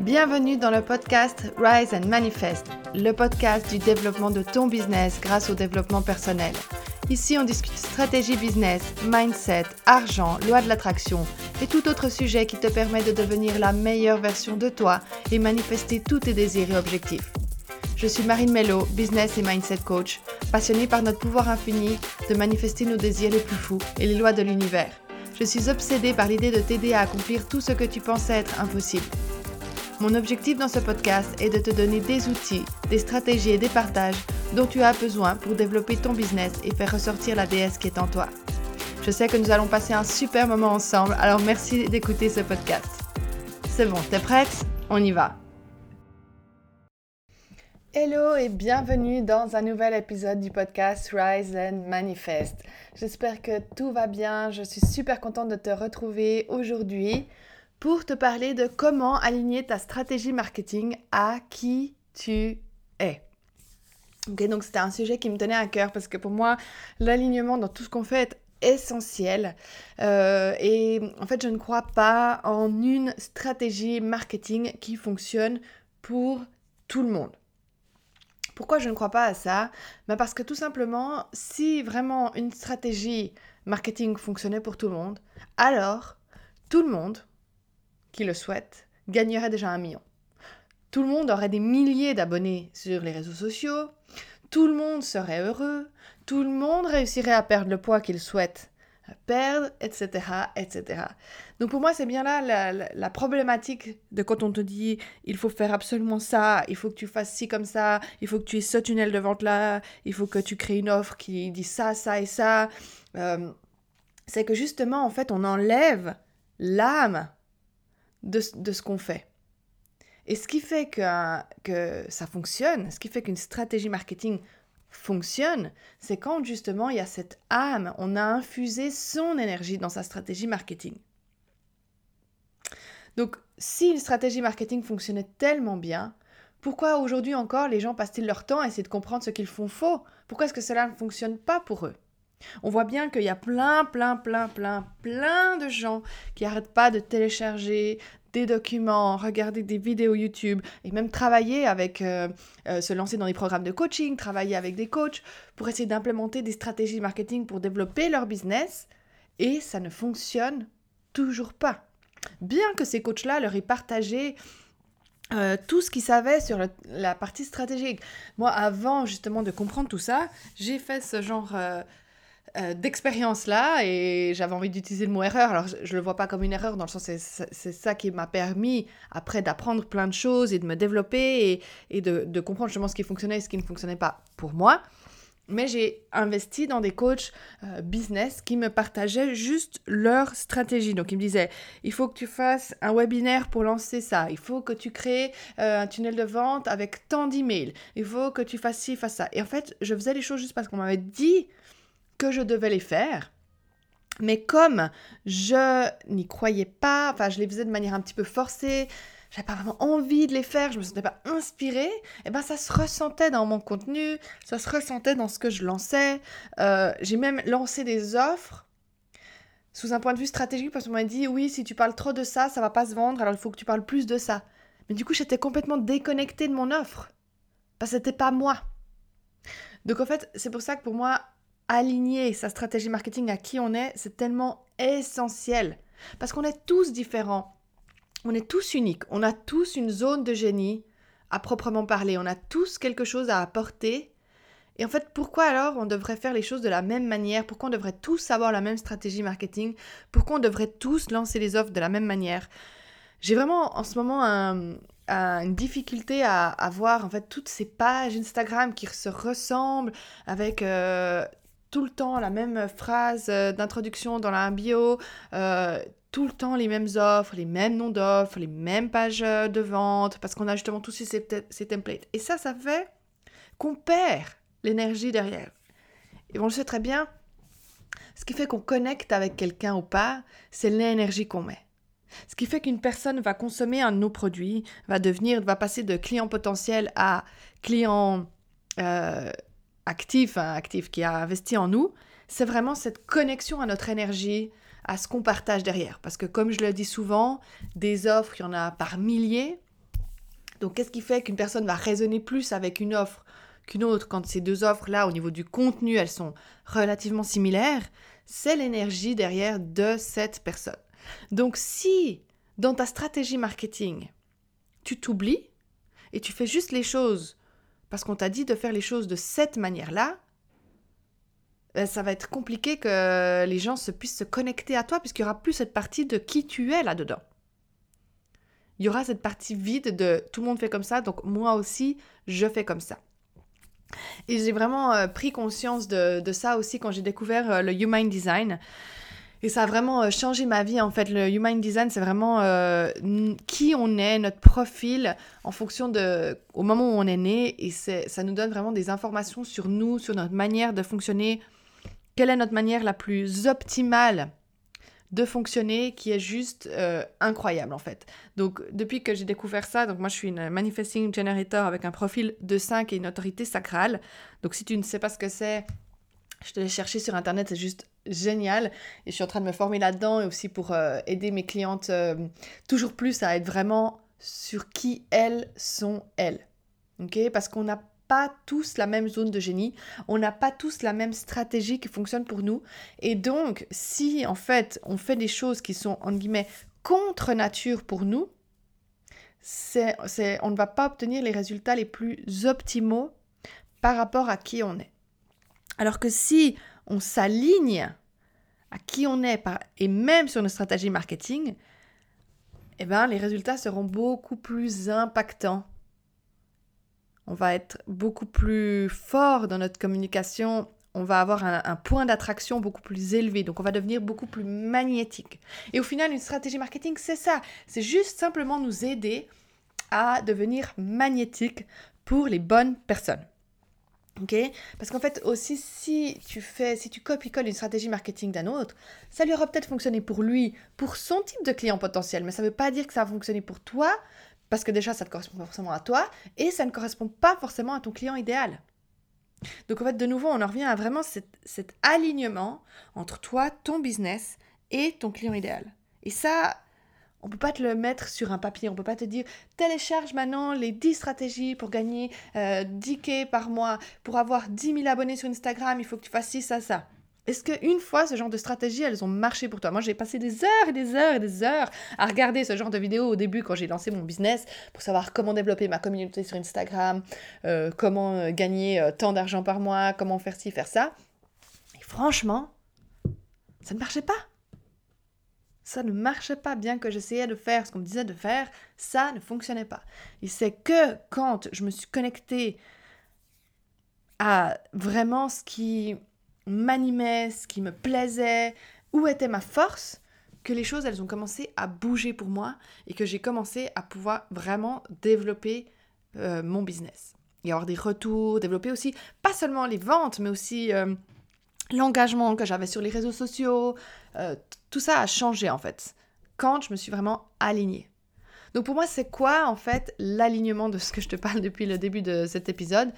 Bienvenue dans le podcast Rise and Manifest, le podcast du développement de ton business grâce au développement personnel. Ici, on discute stratégie business, mindset, argent, loi de l'attraction et tout autre sujet qui te permet de devenir la meilleure version de toi et manifester tous tes désirs et objectifs. Je suis Marine Mello, business et mindset coach, passionnée par notre pouvoir infini de manifester nos désirs les plus fous et les lois de l'univers. Je suis obsédée par l'idée de t'aider à accomplir tout ce que tu pensais être impossible. Mon objectif dans ce podcast est de te donner des outils, des stratégies et des partages dont tu as besoin pour développer ton business et faire ressortir la déesse qui est en toi. Je sais que nous allons passer un super moment ensemble, alors merci d'écouter ce podcast. C'est bon, t'es prête? On y va. Hello et bienvenue dans un nouvel épisode du podcast Rise and Manifest. J'espère que tout va bien, je suis super contente de te retrouver aujourd'hui pour te parler de comment aligner ta stratégie marketing à qui tu es. Ok, donc c'était un sujet qui me tenait à cœur parce que pour moi, l'alignement dans tout ce qu'on fait est essentiel. Euh, et en fait, je ne crois pas en une stratégie marketing qui fonctionne pour tout le monde. Pourquoi je ne crois pas à ça? Ben Parce que tout simplement, si vraiment une stratégie marketing fonctionnait pour tout le monde, alors tout le monde qui le souhaite gagnerait déjà un million. Tout le monde aurait des milliers d'abonnés sur les réseaux sociaux, tout le monde serait heureux, tout le monde réussirait à perdre le poids qu'il souhaite perdre, etc., etc. Donc pour moi, c'est bien là la, la, problématique de quand on te dit il faut faire absolument ça, il faut que tu fasses ci comme ça, il faut que tu aies ce tunnel de vente là, il faut que tu crées une offre qui dit ça, ça et ça. Euh, c'est que justement, en fait, on enlève l'âme de, ce qu'on fait. Et ce qui fait que, que ça fonctionne, ce qui fait qu'une stratégie marketing fonctionne, c'est quand justement il y a cette âme, on a infusé son énergie dans sa stratégie marketing. Donc si une stratégie marketing fonctionnait tellement bien, pourquoi aujourd'hui encore les gens passent-ils leur temps à essayer de comprendre ce qu'ils font faux? Pourquoi est-ce que cela ne fonctionne pas pour eux? On voit bien qu'il y a plein, plein, plein, plein, plein de gens qui n'arrêtent pas de télécharger des documents, regarder des vidéos YouTube et même travailler avec, euh, euh, se lancer dans des programmes de coaching, travailler avec des coachs pour essayer d'implémenter des stratégies marketing pour développer leur business et ça ne fonctionne toujours pas. Bien que ces coachs-là leur aient partagé euh, tout ce qu'ils savaient sur la partie stratégique. Moi, avant justement de comprendre tout ça, j'ai fait ce genre euh, d'expérience-là et j'avais envie d'utiliser le mot erreur. Alors, je ne le vois pas comme une erreur, dans le sens c'est ça qui m'a permis après d'apprendre plein de choses et de me développer et, et de, de, comprendre justement ce qui fonctionnait et ce qui ne fonctionnait pas pour moi. Mais j'ai investi dans des coachs euh, business qui me partageaient juste leur stratégie. Donc, ils me disaient, il faut que tu fasses un webinaire pour lancer ça. Il faut que tu crées euh, un tunnel de vente avec tant d'emails. Il faut que tu fasses ci, fasses ça. Et en fait, je faisais les choses juste parce qu'on m'avait dit que je devais les faire. Mais comme je n'y croyais pas, enfin je les faisais de manière un petit peu forcée, j'avais pas vraiment envie de les faire, je me sentais pas inspirée, et eh ben ça se ressentait dans mon contenu, ça se ressentait dans ce que je lançais. Euh, j'ai même lancé des offres sous un point de vue stratégique parce qu'on m'a dit oui si tu parles trop de ça, ça va pas se vendre, alors il faut que tu parles plus de ça. Mais du coup j'étais complètement déconnectée de mon offre parce que c'était pas moi. Donc en fait c'est pour ça que pour moi aligner sa stratégie marketing à qui on est, c'est tellement essentiel. Parce qu'on est tous différents. On est tous uniques. On a tous une zone de génie à proprement parler. On a tous quelque chose à apporter. Et en fait, pourquoi alors on devrait faire les choses de la même manière? Pourquoi on devrait tous avoir la même stratégie marketing? Pourquoi on devrait tous lancer les offres de la même manière? J'ai vraiment en ce moment une difficulté à, voir en fait toutes ces pages Instagram qui se ressemblent avec euh, tout le temps la même phrase euh, d'introduction dans la bio, euh, tout le temps les mêmes offres, les mêmes noms d'offres, les mêmes pages euh, de vente, parce qu'on a justement tous ces, ces templates. Et ça, ça fait qu'on perd l'énergie derrière. Et on le sait très bien, ce qui fait qu'on connecte avec quelqu'un ou pas, c'est l'énergie qu'on met. Ce qui fait qu'une personne va consommer un de nos produits, va devenir, va passer de client potentiel à client actif, actif, qui a investi en nous, c'est vraiment cette connexion à notre énergie, à ce qu'on partage derrière. Parce que comme je le dis souvent, des offres, il y en a par milliers, Donc qu'est-ce qui fait qu'une personne va raisonner plus avec une offre qu'une autre quand ces deux offres-là, au niveau du contenu, elles sont relativement similaires? C'est l'énergie derrière de cette personne. Donc si dans ta stratégie marketing, tu t'oublies et tu fais juste les choses parce qu'on t'a dit de faire les choses de cette manière-là, ben, ça va être compliqué que les gens se puissent se connecter à toi puisqu'il n'y aura plus cette partie de qui tu es là-dedans. Il y aura cette partie vide de tout le monde fait comme ça, donc moi aussi, je fais comme ça. Et j'ai vraiment euh, pris conscience de, ça aussi quand j'ai découvert euh, le Human Design. Et ça a vraiment euh, changé ma vie en fait. Le Human Design, c'est vraiment euh, qui on est, notre profil en fonction de au moment où on est né. Et ça nous donne vraiment des informations sur nous, sur notre manière de fonctionner. Quelle est notre manière la plus optimale de fonctionner qui est juste euh, incroyable en fait. Donc depuis que j'ai découvert ça, donc moi je suis une manifesting generator avec un profil de 5 et une autorité sacrale. Donc si tu ne sais pas ce que c'est, je te l'ai cherché sur internet, c'est juste génial. Et je suis en train de me former là-dedans et aussi pour euh, aider mes clientes euh, toujours plus à être vraiment sur qui elles sont elles. Ok? Parce qu'on n'a pas tous la même zone de génie, on n'a pas tous la même stratégie qui fonctionne pour nous. Et donc, si en fait on fait des choses qui sont, en guillemets, contre nature pour nous, c'est, on ne va pas obtenir les résultats les plus optimaux par rapport à qui on est. Alors que si on s'aligne à qui on est et même sur nos stratégies marketing, eh ben, les résultats seront beaucoup plus impactants. On va être beaucoup plus fort dans notre communication, on va avoir un, un point d'attraction beaucoup plus élevé, donc on va devenir beaucoup plus magnétique. Et au final, une stratégie marketing, c'est ça, c'est juste simplement nous aider à devenir magnétique pour les bonnes personnes. Ok Parce qu'en fait, aussi, si tu fais, si tu copies-colles une stratégie marketing d'un autre, ça lui aura peut-être fonctionné pour lui, pour son type de client potentiel, mais ça ne veut pas dire que ça va fonctionner pour toi, parce que déjà, ça ne correspond pas forcément à toi, et ça ne correspond pas forcément à ton client idéal. Donc en fait, de nouveau, on en revient à vraiment cet alignement entre toi, ton business et ton client idéal. Et ça, on peut pas te le mettre sur un papier, on peut pas te dire télécharge maintenant les 10 stratégies pour gagner 10 euh, k par mois, pour avoir 10 000 abonnés sur Instagram, il faut que tu fasses ci, ça, ça. Est-ce qu'une fois ce genre de stratégie, elles ont marché pour toi? Moi, j'ai passé des heures et des heures et des heures à regarder ce genre de vidéos au début quand j'ai lancé mon business pour savoir comment développer ma communauté sur Instagram, euh, comment euh, gagner tant d'argent par mois, comment faire ci, faire ça. Et franchement, ça ne marchait pas ça ne marchait pas, bien que j'essayais de faire ce qu'on me disait de faire, ça ne fonctionnait pas. Et c'est que quand je me suis connectée à vraiment ce qui m'animait, ce qui me plaisait, où était ma force, que les choses, elles ont commencé à bouger pour moi et que j'ai commencé à pouvoir vraiment développer euh, mon business. Et avoir des retours, développer aussi, pas seulement les ventes, mais aussi euh, l'engagement que j'avais sur les réseaux sociaux, euh, tout ça a changé en fait, quand je me suis vraiment alignée. Donc pour moi, c'est quoi en fait l'alignement de ce que je te parle depuis le début de cet épisode?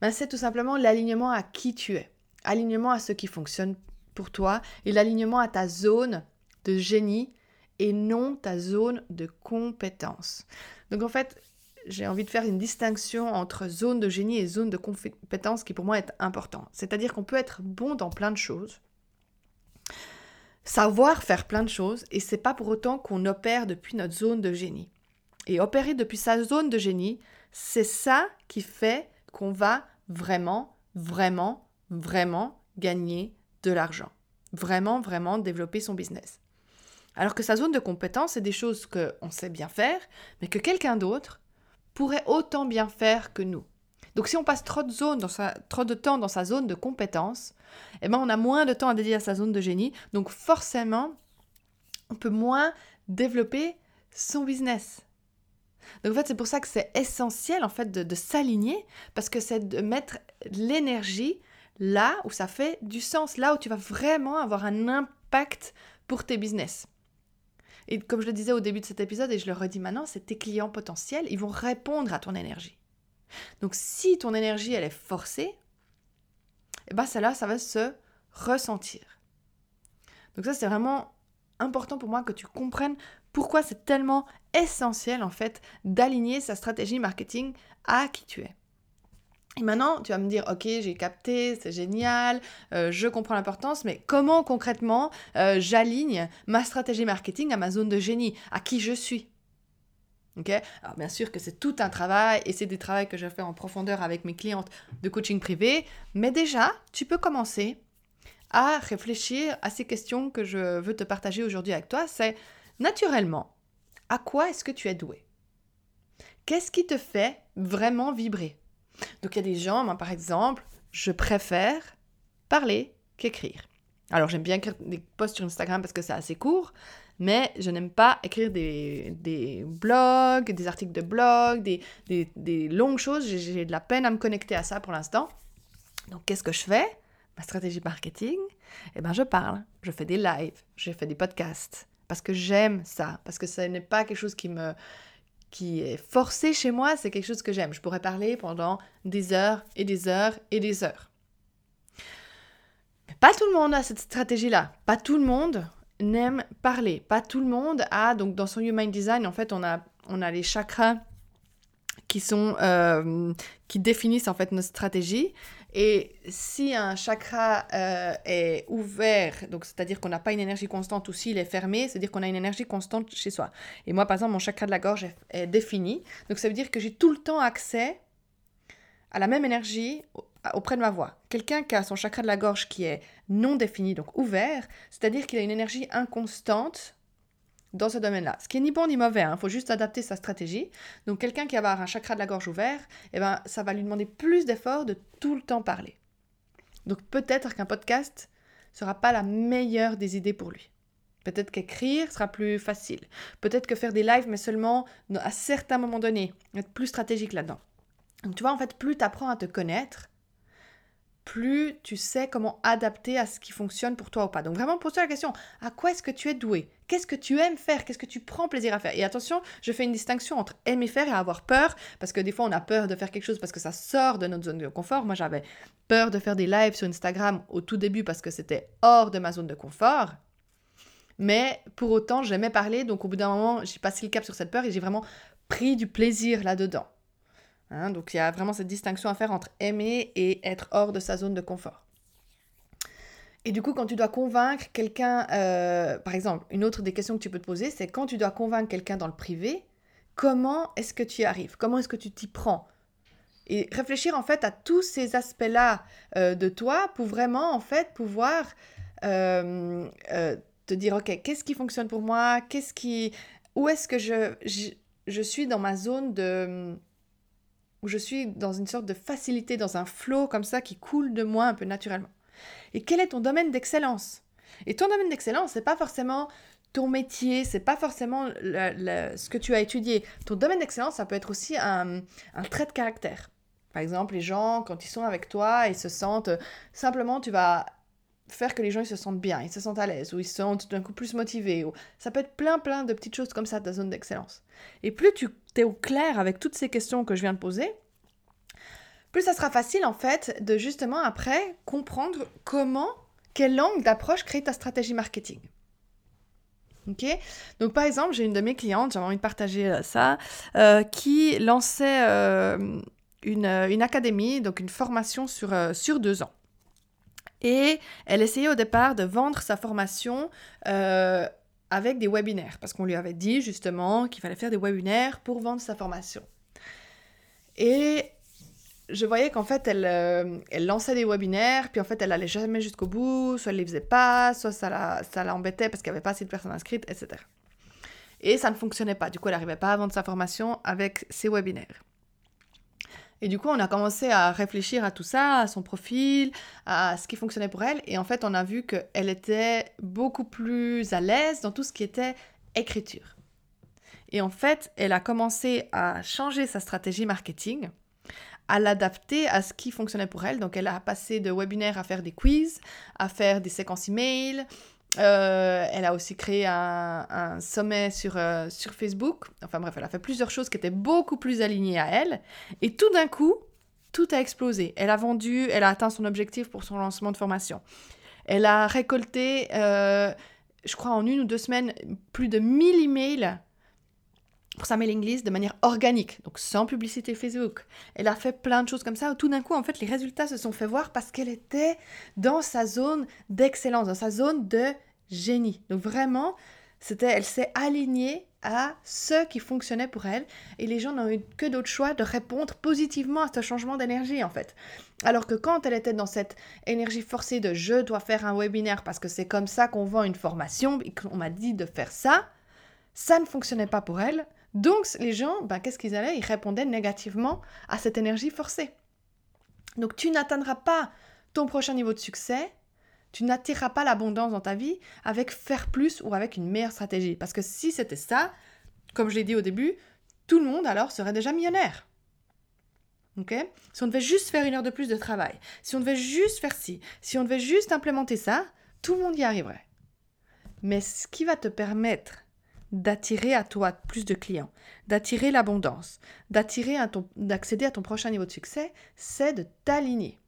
Ben, C'est tout simplement l'alignement à qui tu es, alignement à ce qui fonctionne pour toi et l'alignement à ta zone de génie et non ta zone de compétence. Donc en fait, j'ai envie de faire une distinction entre zone de génie et zone de compétence qui pour moi est important. C'est-à-dire qu'on peut être bon dans plein de choses, savoir faire plein de choses, et c'est pas pour autant qu'on opère depuis notre zone de génie. Et opérer depuis sa zone de génie, c'est ça qui fait qu'on va vraiment, vraiment, vraiment gagner de l'argent. Vraiment, vraiment développer son business. Alors que sa zone de compétence, c'est des choses qu'on sait bien faire, mais que quelqu'un d'autre pourrait autant bien faire que nous. Donc si on passe trop de, temps dans sa zone de compétence, eh ben on a moins de temps à dédier à sa zone de génie. Donc forcément, on peut moins développer son business. Donc en fait, c'est pour ça que c'est essentiel en fait de, de s'aligner parce que c'est de mettre l'énergie là où ça fait du sens, là où tu vas vraiment avoir un impact pour tes business. Et comme je le disais au début de cet épisode, et je le redis maintenant, c'est tes clients potentiels, ils vont répondre à ton énergie. Donc si ton énergie, elle est forcée, eh ben celle-là, ça va se ressentir. Donc ça, c'est vraiment important pour moi que tu comprennes Pourquoi c'est tellement essentiel en fait d'aligner sa stratégie marketing à qui tu es. Et maintenant, tu vas me dire, ok, j'ai capté, c'est génial, euh, je comprends l'importance, mais comment concrètement euh, j'aligne ma stratégie marketing à ma zone de génie, à qui je suis? Alors bien sûr que c'est tout un travail et c'est des travaux que je fais en profondeur avec mes clientes de coaching privé, mais déjà, tu peux commencer à réfléchir à ces questions que je veux te partager aujourd'hui avec toi. C'est naturellement, à quoi est-ce que tu es doué? Qu'est-ce qui te fait vraiment vibrer? Donc il y a des gens, moi par exemple, je préfère parler qu'écrire. Alors j'aime bien écrire des posts sur Instagram parce que c'est assez court, mais je n'aime pas écrire des, des, blogs, des articles de blog, des, des, des longues choses. J'ai de la peine à me connecter à ça pour l'instant. Donc qu'est-ce que je fais? Ma stratégie marketing, eh ben je parle, je fais des lives, je fais des podcasts, parce que j'aime ça, parce que ce n'est pas quelque chose qui me qui est forcé chez moi, c'est quelque chose que j'aime. Je pourrais parler pendant des heures et des heures et des heures. Pas tout le monde a cette stratégie-là. Pas tout le monde n'aime parler. Pas tout le monde a, donc dans son Human Design, en fait, on a, on a les chakras qui sont euh, qui définissent en fait notre stratégie et si un chakra euh, est ouvert, donc c'est-à-dire qu'on n'a pas une énergie constante, ou s'il est fermé, c'est-à-dire qu'on a une énergie constante chez soi. Et moi, par exemple, mon chakra de la gorge est, défini, donc ça veut dire que j'ai tout le temps accès à la même énergie auprès de ma voix. Quelqu'un qui a son chakra de la gorge qui est non défini, donc ouvert, c'est-à-dire qu'il a une énergie inconstante dans ce domaine-là. Ce qui est ni bon ni mauvais, il hein. faut juste adapter sa stratégie. Donc quelqu'un qui va avoir un chakra de la gorge ouvert, eh ben, ça va lui demander plus d'efforts de tout le temps parler. Donc peut-être qu'un podcast sera pas la meilleure des idées pour lui. Peut-être qu'écrire sera plus facile. Peut-être que faire des lives, mais seulement à certains moments donnés, être plus stratégique là-dedans. Donc tu vois, en fait, plus tu apprends à te connaître, plus tu sais comment adapter à ce qui fonctionne pour toi ou pas. Donc vraiment, pose-toi la question, à quoi est-ce que tu es doué? Qu'est-ce que tu aimes faire? Qu'est-ce que tu prends plaisir à faire? Et attention, je fais une distinction entre aimer faire et avoir peur, parce que des fois on a peur de faire quelque chose parce que ça sort de notre zone de confort. Moi j'avais peur de faire des lives sur Instagram au tout début parce que c'était hors de ma zone de confort. Mais pour autant, j'aimais parler, donc au bout d'un moment, j'ai passé le cap sur cette peur et j'ai vraiment pris du plaisir là-dedans. Hein, donc il y a vraiment cette distinction à faire entre aimer et être hors de sa zone de confort. Et du coup, quand tu dois convaincre quelqu'un, euh, par exemple, une autre des questions que tu peux te poser, c'est quand tu dois convaincre quelqu'un dans le privé, comment est-ce que tu y arrives? Comment est-ce que tu t'y prends? Et réfléchir en fait à tous ces aspects-là euh, de toi pour vraiment en fait pouvoir euh, te dire, ok, qu'est-ce qui fonctionne pour moi? Qu'est-ce qui, où est-ce que je, je suis dans ma zone de où je suis dans une sorte de facilité, dans un flot comme ça qui coule de moi un peu naturellement. Et quel est ton domaine d'excellence? Et ton domaine d'excellence, c'est pas forcément ton métier, c'est pas forcément ce que tu as étudié. Ton domaine d'excellence, ça peut être aussi un, trait de caractère. Par exemple, les gens, quand ils sont avec toi, ils se sentent simplement, tu vas faire que les gens ils se sentent bien, ils se sentent à l'aise, ou ils se sentent d'un coup plus motivés. Ça peut être plein, plein de petites choses comme ça, ta zone d'excellence. Et plus tu es au clair avec toutes ces questions que je viens de poser, plus ça sera facile en fait de justement après comprendre comment, quelle langue d'approche créer ta stratégie marketing. Ok? Donc par exemple, j'ai une de mes clientes, j'avais envie de partager euh, ça, euh, qui lançait euh, une, une, académie, donc une formation sur, sur deux ans. Et elle essayait au départ de vendre sa formation avec des webinaires, parce qu'on lui avait dit justement qu'il fallait faire des webinaires pour vendre sa formation. Et je voyais qu'en fait, elle, euh, lançait des webinaires, puis en fait, elle allait jamais jusqu'au bout, soit elle les faisait pas, soit ça l'embêtait parce qu'il n'y avait pas assez de personnes inscrites, etc. Et ça ne fonctionnait pas. Du coup, elle n'arrivait pas à vendre sa formation avec ses webinaires. Et du coup, on a commencé à réfléchir à tout ça, à son profil, à ce qui fonctionnait pour elle. Et en fait, on a vu qu'elle était beaucoup plus à l'aise dans tout ce qui était écriture. Et en fait, elle a commencé à changer sa stratégie marketing à l'adapter à ce qui fonctionnait pour elle. Donc elle a passé de webinaire à faire des quiz, à faire des séquences email. Euh, elle a aussi créé un, sommet sur, euh, sur Facebook. Enfin bref, elle a fait plusieurs choses qui étaient beaucoup plus alignées à elle. Et tout d'un coup, tout a explosé. Elle a vendu, elle a atteint son objectif pour son lancement de formation. Elle a récolté euh, je crois en une ou deux semaines, plus de 1000 emails pour sa mailing list de manière organique, donc sans publicité Facebook. Elle a fait plein de choses comme ça, où tout d'un coup, en fait, les résultats se sont fait voir parce qu'elle était dans sa zone d'excellence, dans sa zone de génie. Donc vraiment, c'était, elle s'est alignée à ce qui fonctionnait pour elle, et les gens n'ont eu que d'autre choix de répondre positivement à ce changement d'énergie, en fait. Alors que quand elle était dans cette énergie forcée de je dois faire un webinaire parce que c'est comme ça qu'on vend une formation, et qu'on m'a dit de faire ça, ça ne fonctionnait pas pour elle, donc les gens, ben, qu'est-ce qu'ils allaient? Ils répondaient négativement à cette énergie forcée. Donc tu n'atteindras pas ton prochain niveau de succès, tu n'attireras pas l'abondance dans ta vie avec faire plus ou avec une meilleure stratégie. Parce que si c'était ça, comme je l'ai dit au début, tout le monde alors serait déjà millionnaire. Ok? Si on devait juste faire une heure de plus de travail, si on devait juste faire ci, si on devait juste implémenter ça, tout le monde y arriverait. Mais ce qui va te permettre d'attirer à toi plus de clients, d'attirer l'abondance, d'attirer d'accéder à ton prochain niveau de succès, c'est de t'aligner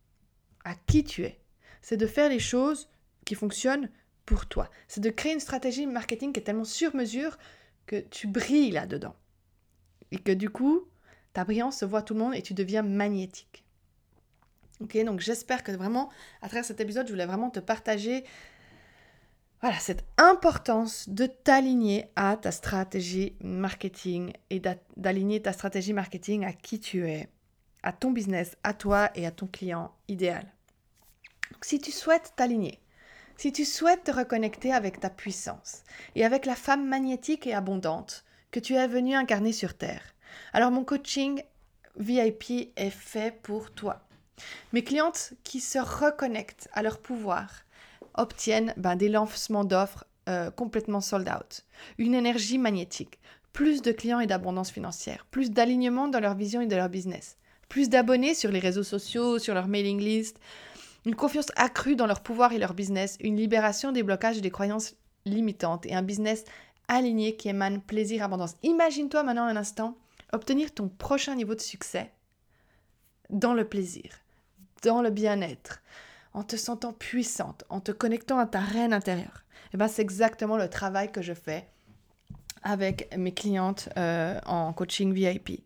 à qui tu es. C'est de faire les choses qui fonctionnent pour toi. C'est de créer une stratégie marketing qui est tellement sur mesure que tu brilles là-dedans. Et que du coup, ta brillance se voit tout le monde et tu deviens magnétique. Ok, donc j'espère que vraiment, à travers cet épisode, je voulais vraiment te partager voilà, cette importance de t'aligner à ta stratégie marketing et d'aligner ta stratégie marketing à qui tu es, à ton business, à toi et à ton client idéal. si tu souhaites t'aligner, si tu souhaites te reconnecter avec ta puissance et avec la femme magnétique et abondante que tu es venue incarner sur Terre, alors mon coaching VIP est fait pour toi. Mes clientes qui se reconnectent à leur pouvoir, obtiennent ben, des lancements d'offres euh, complètement sold out, une énergie magnétique, plus de clients et d'abondance financière, plus d'alignement dans leur vision et de leur business, plus d'abonnés sur les réseaux sociaux, sur leur mailing list, une confiance accrue dans leur pouvoir et leur business, une libération des blocages et des croyances limitantes. Et un business aligné qui émane plaisir, abondance. Imagine-toi maintenant un instant obtenir ton prochain niveau de succès dans le plaisir, dans le bien-être, en te sentant puissante, en te connectant à ta reine intérieure. Et eh ben, c'est exactement le travail que je fais avec mes clientes euh, en coaching VIP.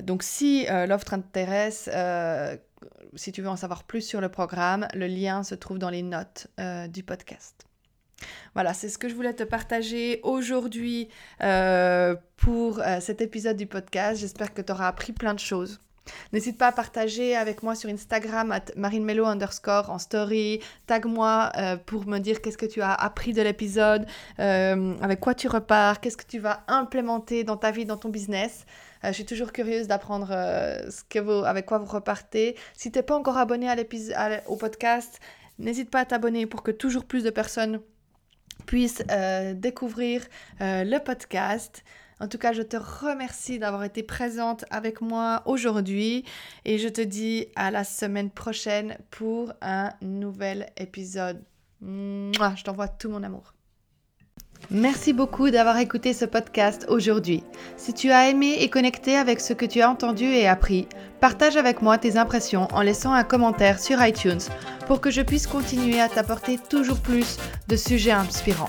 Donc si euh, l'offre t'intéresse, euh, si tu veux en savoir plus sur le programme, le lien se trouve dans les notes du podcast. Voilà, c'est ce que je voulais te partager aujourd'hui pour cet épisode du podcast. J'espère que tu auras appris plein de choses. N'hésite pas à partager avec moi sur Instagram, marinmelo underscore en story. Tag-moi euh, pour me dire qu'est-ce que tu as appris de l'épisode, euh, avec quoi tu repars, qu'est-ce que tu vas implémenter dans ta vie, dans ton business. Euh, je suis toujours curieuse d'apprendre ce que vous, avec quoi vous repartez. Si tu n'es pas encore abonné à au podcast, n'hésite pas à t'abonner pour que toujours plus de personnes puissent découvrir le podcast. En tout cas, je te remercie d'avoir été présente avec moi aujourd'hui et je te dis à la semaine prochaine pour un nouvel épisode. je t'envoie tout mon amour. Merci beaucoup d'avoir écouté ce podcast aujourd'hui. Si tu as aimé et connecté avec ce que tu as entendu et appris, partage avec moi tes impressions en laissant un commentaire sur iTunes pour que je puisse continuer à t'apporter toujours plus de sujets inspirants.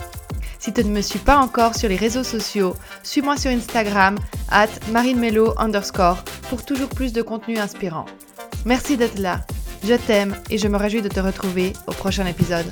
Si tu ne me suis pas encore sur les réseaux sociaux, suis-moi sur Instagram, at marinemelo underscore, pour toujours plus de contenu inspirant. Merci d'être là. Je t'aime et je me réjouis de te retrouver au prochain épisode.